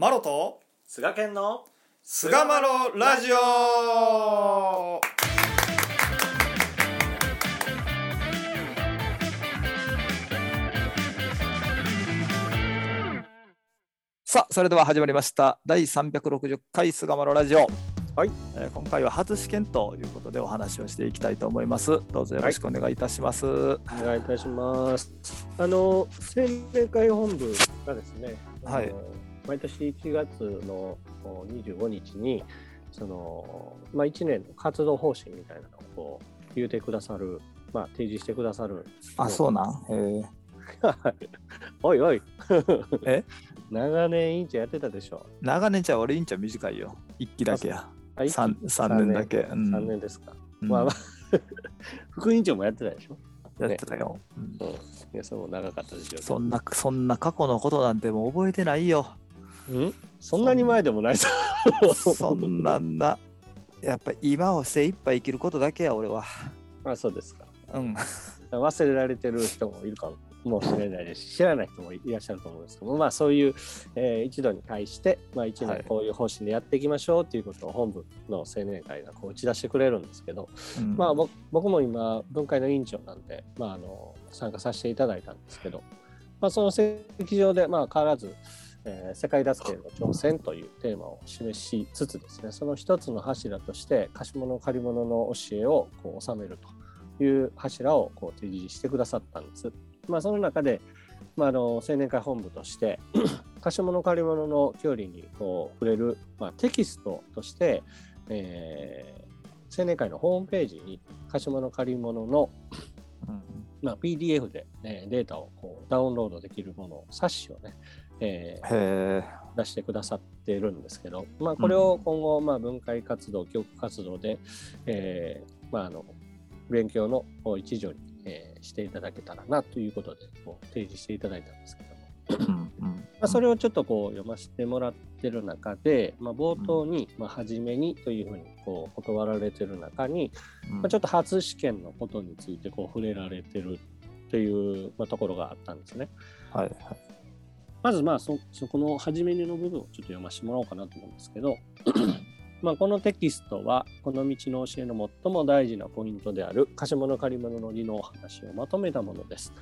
マロと菅健の菅マロラジオ。さあそれでは始まりました。第360回菅マロラジオ。はい、えー今回は初試験ということでお話をしていきたいと思います。どうぞよろしくお願いいたします、お願いいたします。あの青年会本部がですね、はい。あの毎年1月のお25日にそのまあ1年の活動方針みたいなのをこう言うてくださる、まあ提示してくださる。あそうなん、え。ー はい。おいおい。え？長年委員長やってたでしょ。長年じゃ俺委員長短いよ。一期だけや。あ一期 3, 三年だけ、うん。3年ですか。うん。まあまあ。副委員長もやってたでしょ。やってたよ、うん。うん。いやそれも長かったでしょ。そんなそんな過去のことなんてもう覚えてないようん？そんなに前でもないさ。そんなんなやっぱ今を精一杯生きることだけや俺は。あ、そうですか。うん。忘れられてる人もいるかも。しれないです。し知らない人もいらっしゃると思うんですけど。まあそういう、えー一度に対して、まあ、一はい。年こういう方針でやっていきましょうっていうことを本部の青年会がこう打ち出してくれるんですけど、うん。まあ僕僕も今文会の委員長なんで、まあ、あの参加させていただいたんですけど、まあ、その席上で、まあ、変わらず、えー世界脱系の挑戦というテーマを示しつつですねその一つの柱として貸し物借り物の教えをこう収めるという柱をこう提示してくださったんです。まあ、その中で、まあ、あの青年会本部として 貸し物借り物の距離にこう触れる、まあ、テキストとして、えー青年会のホームページに貸し物借り物の、うんまあ、PDF で、えーデータをこうダウンロードできるものを冊子をね、えー出してくださってるんですけど、まあ、これを今後、まあ、文化活動教育活動で、えーまあ、あの勉強の一助に、えーしていただけたらなということでこう提示していただいたんですけども、まあ、それをちょっとこう読ませてもらってる中で、まあ、冒頭に、まあ、初めにというふうにこう断られてる中に、まあ、ちょっと初試験のことについてこう触れられてるという、まあ、ところがあったんですね。はいはいまずまあそそこの初めにの部分をちょっと読ませてもらおうかなと思うんですけど まあこのテキストはこの道の教えの最も大事なポイントである貸物借り物の理のお話をまとめたものです。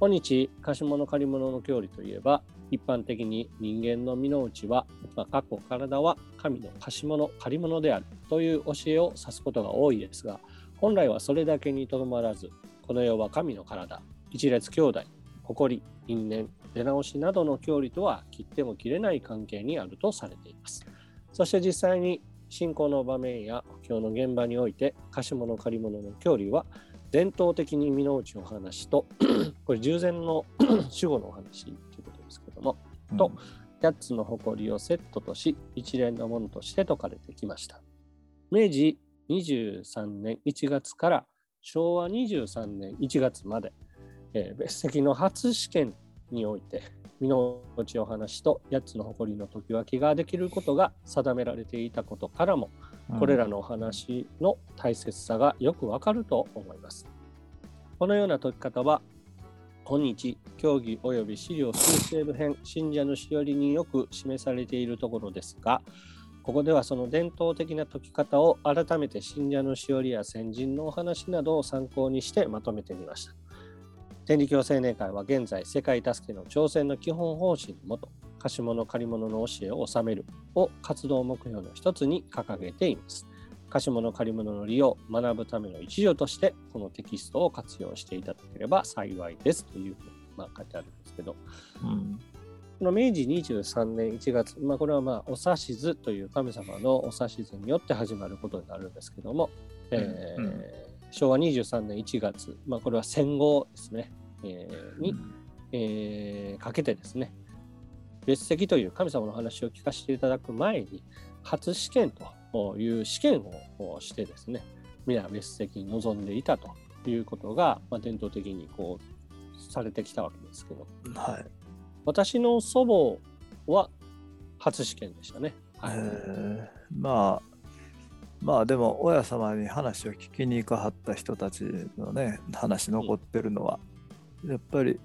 今日貸物借り物の教理といえば一般的に人間の身の内は、まあ、過去体は神の貸物借り物であるという教えを指すことが多いですが本来はそれだけにとどまらずこの世は神の体一列兄弟誇り因縁出直しなどの教理とは切っても切れない関係にあるとされています。そして実際に信仰の場面や今日の現場において貸し物借り物の教理は伝統的に身の内の話と これ従前の主語のお話ということですけどもと8つの誇りをセットとし一連のものとして説かれてきました。明治23年1月から昭和23年1月まで、えー別席の初試験において身の内お話と8つの誇りの時分けができることが定められていたことからもうんこれらのお話の大切さがよくわかると思います。このような解き方は、今日、教義及び資料修正部編、信者のしおりによく示されているところですが、ここではその伝統的な解き方を改めて信者のしおりや先人のお話などを参考にしてまとめてみました。天理教青年会は現在、世界助けの挑戦の基本方針のもと、貸し物借り物の教えを収めるを活動目標の一つに掲げています。貸し物借り物の利用、学ぶための一助として、このテキストを活用していただければ幸いですというふうに、ま、書いてあるんですけど、うんこの明治23年1月、まあ、これはまあお指図という神様のお指図によって始まることになるんですけども、えーうん昭和23年1月、まあ、これは戦後ですね、えーに、えーかけてですね、別席という神様の話を聞かせていただく前に、初試験という試験をしてですね、皆別席に臨んでいたということが、まあ、伝統的にこうされてきたわけですけど、はい。私の祖母は初試験でしたね。はい。まあまあでも親様に話を聞きに行かはった人たちのね話残ってるのは、やっぱり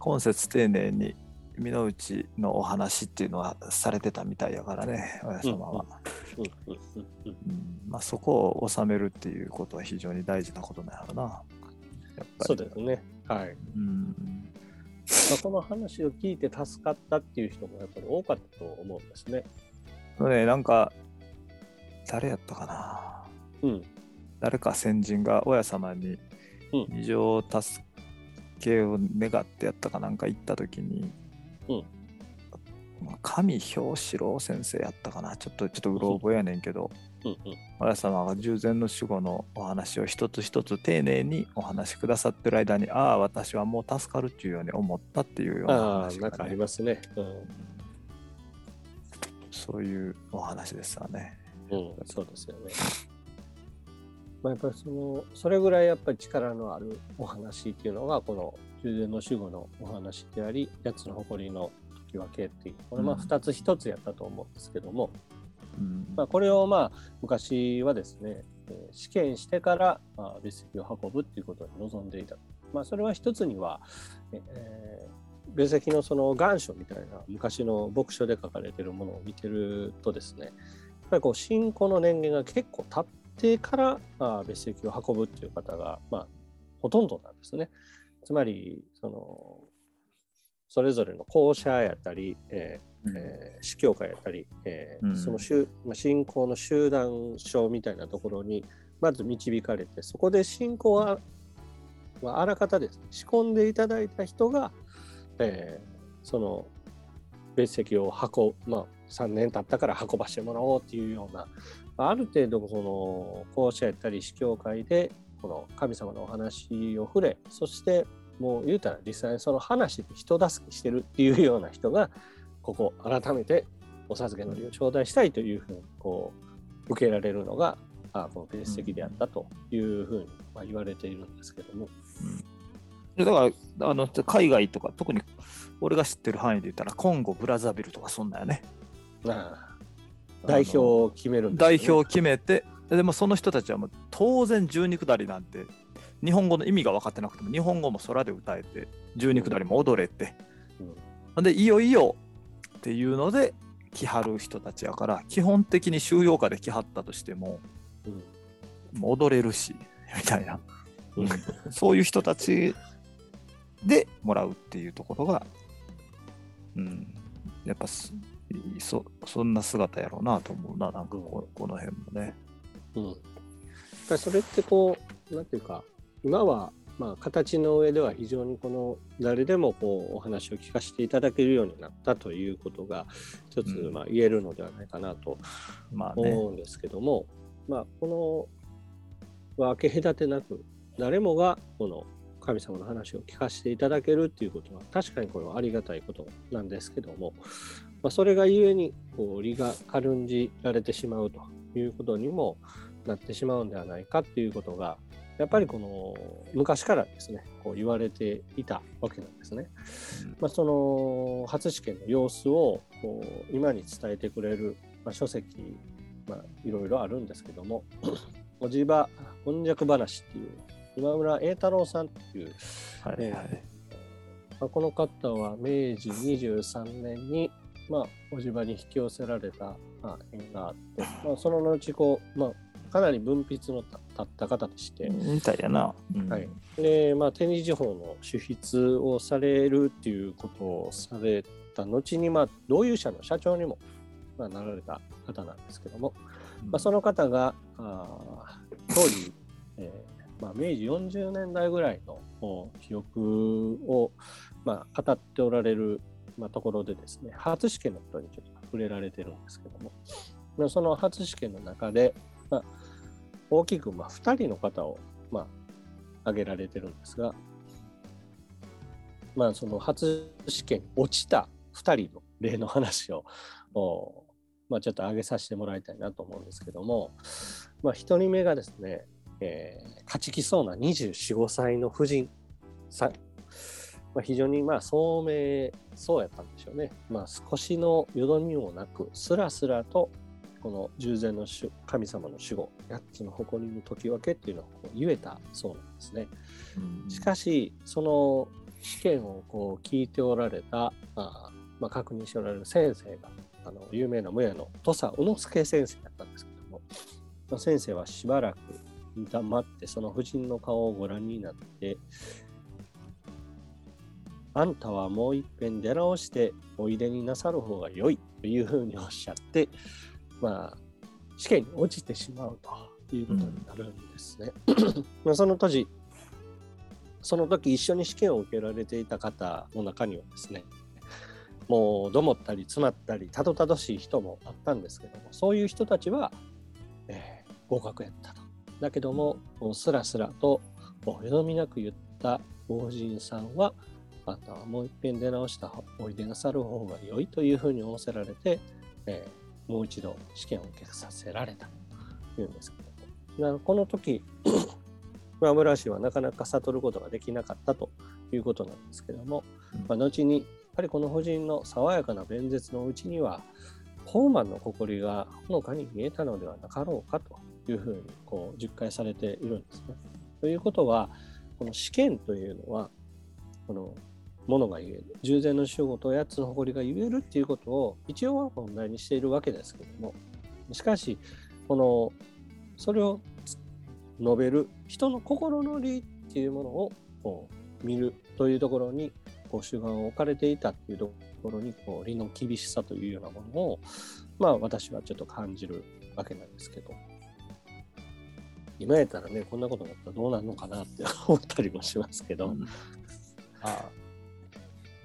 今節丁寧に身の内のお話っていうのはされてたみたいやからね親様は、まあ、そこを収めるっていうことは非常に大事なことなんやろなやっぱりそうですね。はい。うんまあ、この話を聞いて助かったっていう人もやっぱり多かったと思うんですね。ねなんか誰やったかな？うん。誰か先人が親様にうん異常助けを願ってやったかなんか言った時に、うんまあ神表四郎先生やったかな？ちょっとちょっとうろ覚えやねんけど、うんうん。親様が従前の守護のお話を一つ一つ丁寧にお話しくださってる間にああ私はもう助かるっていうように思ったっていうようなああ、話が、なんかありね、ますね。うん。そういうお話ですわね。うん、そうですよね。まあ、やっぱりそのそれぐらいやっぱり力のあるお話っていうのがこの従前の守護のお話であり八つの誇りの時分けっていうこれまあうん二つ一つやったと思うんですけども、うんまあ、これをまあ昔はですねえー試験してからまあ別席を運ぶっていうことに臨んでいた。まあ、それは一つには、えー別席のその願書みたいな昔の牧書で書かれているものを見てるとですねぱりこう信仰の年限が結構経ってからあ別席を運ぶっていう方が、まあ、ほとんどなんですね。つまりそのそれぞれの校舎やったり、えーえー司教会やったり、えーうん。その集まあ信仰の集団症みたいなところにまず導かれてそこで信仰は、まあ、あらかたです。ね仕込んでいただいた人が、えーその別席を運ぶ、まあ、3年経ったから運ばしてもらおうっていうようなある程度その校舎やったり司教会でこの神様のお話を触れそしてもう言うたら実際にその話で人助けしてるっていうような人がここ改めてお授けの利を頂戴したいというふうにこう受けられるのがあこの別席であったというふうにまあ言われているんですけども。だからあの海外とか特に俺が知ってる範囲で言ったらコンゴブラザビルとかそんなんやね代表を決めるんですよね。代表を決めてでもその人たちはもう当然十二下りなんて日本語の意味が分かってなくても日本語も空で歌えて十二下りも踊れて、うんでいよいよっていうので来はる人たちやから基本的に収容下で来はったとしてもうん。もう踊れるしみたいな。うん。そういう人たちでもらうっていうところが、うん、やっぱすそそんな姿やろうなと思うな、なんかこ,、この辺もね。うん、やっぱりそれってこうなんていうか今はまあ形の上では非常にこの誰でもこうお話を聞かせていただけるようになったということが一つうんまあ言えるのではないかなとまあね。思うんですけども、まあこの分け隔てなく誰もがこの神様の話を聞かせていただけるっていうことは確かにこれはありがたいことなんですけども、まあ、それがゆえにこう利が軽んじられてしまうということにもなってしまうんではないかっていうことがやっぱりこの昔からですねこう言われていたわけなんですね。まあ、その初試験の様子をこう今に伝えてくれる、まあ、書籍、まあ、いろいろあるんですけども「おじばこんにゃく話」っていう今村栄太郎さんっていう、はいはい。まあ、この方は明治23年に、まあ、おじばに引き寄せられた、まあ、縁があって、まあ、その後こう、まあ、かなり文筆の立った方でして、みたいやな。うん。はい、で、まあ、天理地方の主筆をされるっていうことをされた後に、まあ、同友社の社長にも、まあ、なられた方なんですけども、まあ、その方があー当時、えーまあ、明治40年代ぐらいのお記憶を、まあ、語っておられる、まあ、ところでですね初試験のことにちょっと触れられてるんですけども、まあ、その初試験の中で、まあ、大きくまあ2人の方を、まあ、挙げられてるんですが、まあ、その初試験落ちた2人の例の話を、まあ、ちょっと挙げさせてもらいたいなと思うんですけども、まあ、1人目がですね、えー勝ちきそうな24、5歳の婦人さん、まあ、非常にまあ聡明そうやったんでしょうね。まあ、少しのよどみもなく、すらすらとこの従前の主神様の守護、8つの誇りの時分けっていうのをこう言えたそうなんですね。うんしかし、その試験をこう聞いておられたあまあ、確認しておられる先生があの有名な無野の土佐宇之助先生だったんですけども、まあ、先生はしばらく黙ってその夫人の顔をご覧になってあんたはもう一遍出直しておいでになさる方が良いというふうにおっしゃってまあ試験に落ちてしまうということになるんですね。まあその当時その時一緒に試験を受けられていた方の中にはですねもうどもったり詰まったりたどたどしい人もあったんですけどもそういう人たちは、えー、合格やったと。だけどもスラスラとよどみなく言った法人さんはあとはもう一遍出直したおいでなさる方が良いというふうに仰せられて、えー、もう一度試験を受けさせられたというんですけどもこの時 村村氏はなかなか悟ることができなかったということなんですけども、まあ、後にやっぱりこの婦人の爽やかな弁舌のうちにはホーマンの誇りがほのかに見えたのではなかろうかというふうにこう実感されているんですね。ということはこの試験というのはこのものが言える。従前の仕事やつの誇りが言えるっていうことを一応は問題にしているわけですけども。しかしこのそれを述べる人の心の理っていうものをこう見るというところにこう主眼を置かれていたっていうところにこう理の厳しさというようなものをまあ私はちょっと感じるわけなんですけど。今やったらねこんなことだったらどうなるのかなって思ったりもしますけど、うん、ああ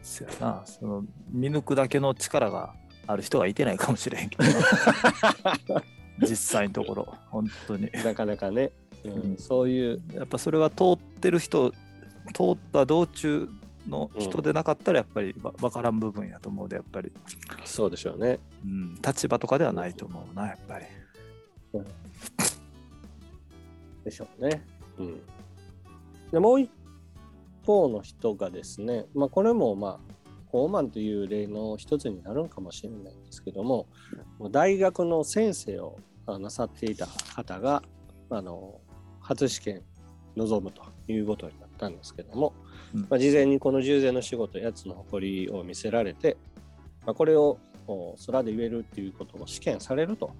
そやな。その見抜くだけの力がある人がいてないかもしれへんけど。実際のところ。本当に。なかなかね、うん、そういう。やっぱそれは通ってる人通った道中の人でなかったらやっぱり分からん部分やと思うでやっぱり。そうでしょうね、うん、立場とかではないと思うなやっぱり、うん、でしょうね。うん。でもう一方の人がですね、まあ、これもまあホーマンという例の一つになるんかもしれないんですけども大学の先生をなさっていた方があの初試験臨むということになったんですけども、まあ、事前にこの従前の仕事やつの誇りを見せられて、まあ、これを空で言えるっていうことを試験されると、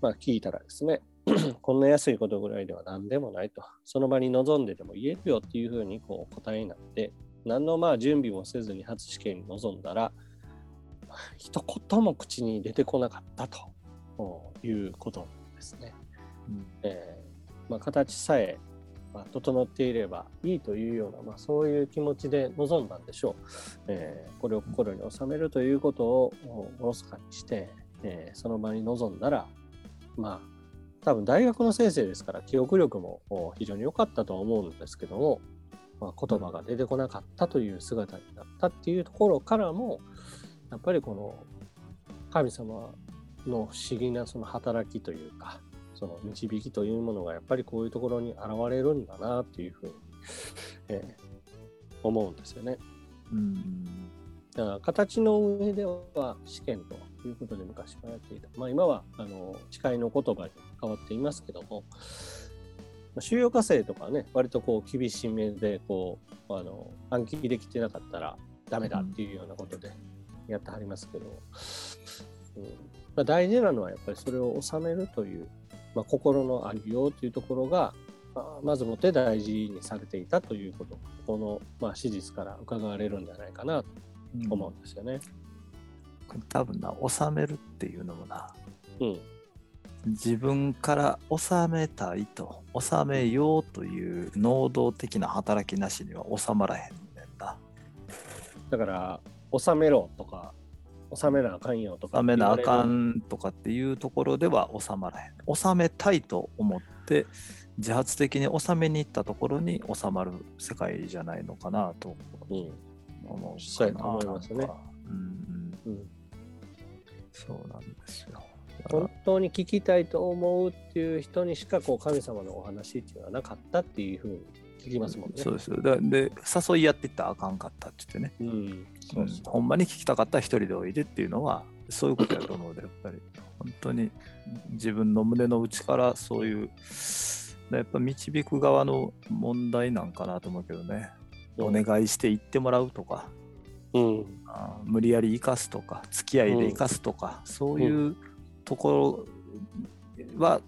まあ、聞いたらですね こんな安いことぐらいでは何でもないとその場に臨んででも言えるよっていうふうにこう答えになって何のまあ準備もせずに初試験に臨んだら 一言も口に出てこなかったということですね。うんえーまあ、形さえまあ、整っていればいいというような、まあ、そういう気持ちで臨んだんでしょう。えー、これを心に収めるということをおろそかにして、えー、その場に臨んだら、まあ、多分大学の先生ですから記憶力も非常に良かったとは思うんですけども、まあ、言葉が出てこなかったという姿になったっていうところからもやっぱりこの神様の不思議なその働きというかその導きというものがやっぱりこういうところに現れるんだなっていうふうに、えー、思うんですよね。うんだから形の上では試験ということで昔はやっていた。まあ、今はあの誓いの言葉に変わっていますけども、収容課生とかね、割とこう厳しめでこうあの暗記できてなかったらダメだっていうようなことでやってはりますけど、うんまあ、大事なのはやっぱりそれを収めるというまあ、心のありようというところが、まあ、まずもって大事にされていたということこの、まあ、史実から伺われるんじゃないかなと思うんですよね。うん、多分な収めるっていうのもな、うん、自分から収めたいと収めようという能動的な働きなしには収まらへんねんな。だから収めろとか収めなあかんよとか。収めなあかんとかっていうところでは収まらへん。収めたいと思って自発的に収めに行ったところに収まる世界じゃないのかなと思うそうやと思いますね。うんうん、そうなんですよ。本当に聞きたいと思うっていう人にしかこう神様のお話っていうのはなかったっていうふうに聞きますもんね。そうですよ。で、誘いやっていったらあかんかったって言ってね。うん。そうそうほんまに聞きたかったら一人でおいでっていうのは、そういうことやと思うで、やっぱり。本当に自分の胸の内からそういう、やっぱ導く側の問題なんかなと思うけどね。お願いして行ってもらうとか、うんあ無理やり生かすとか付き合いで生かすとか、そういうところは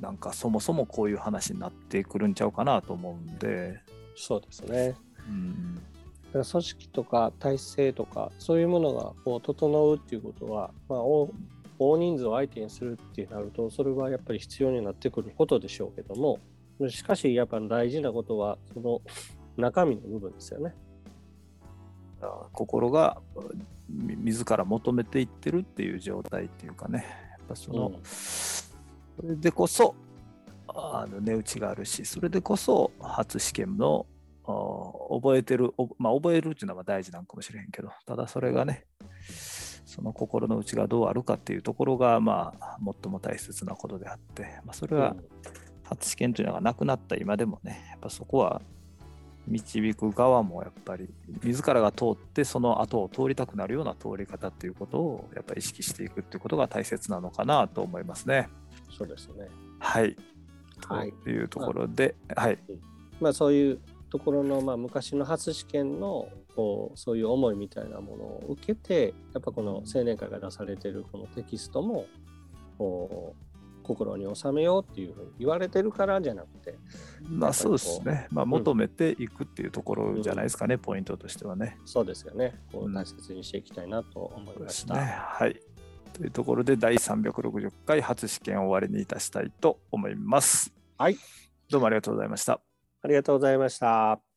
なんかそもそもこういう話になってくるんちゃうかなと思うんで、そうですね。うん、だから組織とか体制とかそういうものがこう整うっていうことは、まあ、大大人数を相手にするってなるとそれはやっぱり必要になってくることでしょうけどもしかしやっぱ大事なことはその中身の部分ですよね。心がみ自ら求めていってるっていう状態っていうかね。やっぱその、うん。それでこそあの値打ちがあるしそれでこそ初試験のあ覚えてる、おまあ、覚えるっていうのは大事なんかもしれへんけどただそれがねその心の内がどうあるかっていうところがまあ最も大切なことであって、まあ、それは初試験というのがなくなった今でもねやっぱそこは導く側もやっぱり自らが通ってその後を通りたくなるような通り方っていうことをやっぱり意識していくっていうことが大切なのかなと思いますね。そうですね。はい。はいというところで、はい。まあそういうところの、まあ、昔の初試験のこうそういう思いみたいなものを受けてやっぱこの青年会が出されてるこのテキストもこう心に収めようっていうふうに言われてるからじゃなくてまあそうですね。まあん求めていくっていうところじゃないですかね、ポイントとしてはね。そうですよねこううん大切にしていきたいなと思いました。すね。はい。というところで第360回初試験を終わりにいたしたいと思います。はい。どうもありがとうございました。ありがとうございました。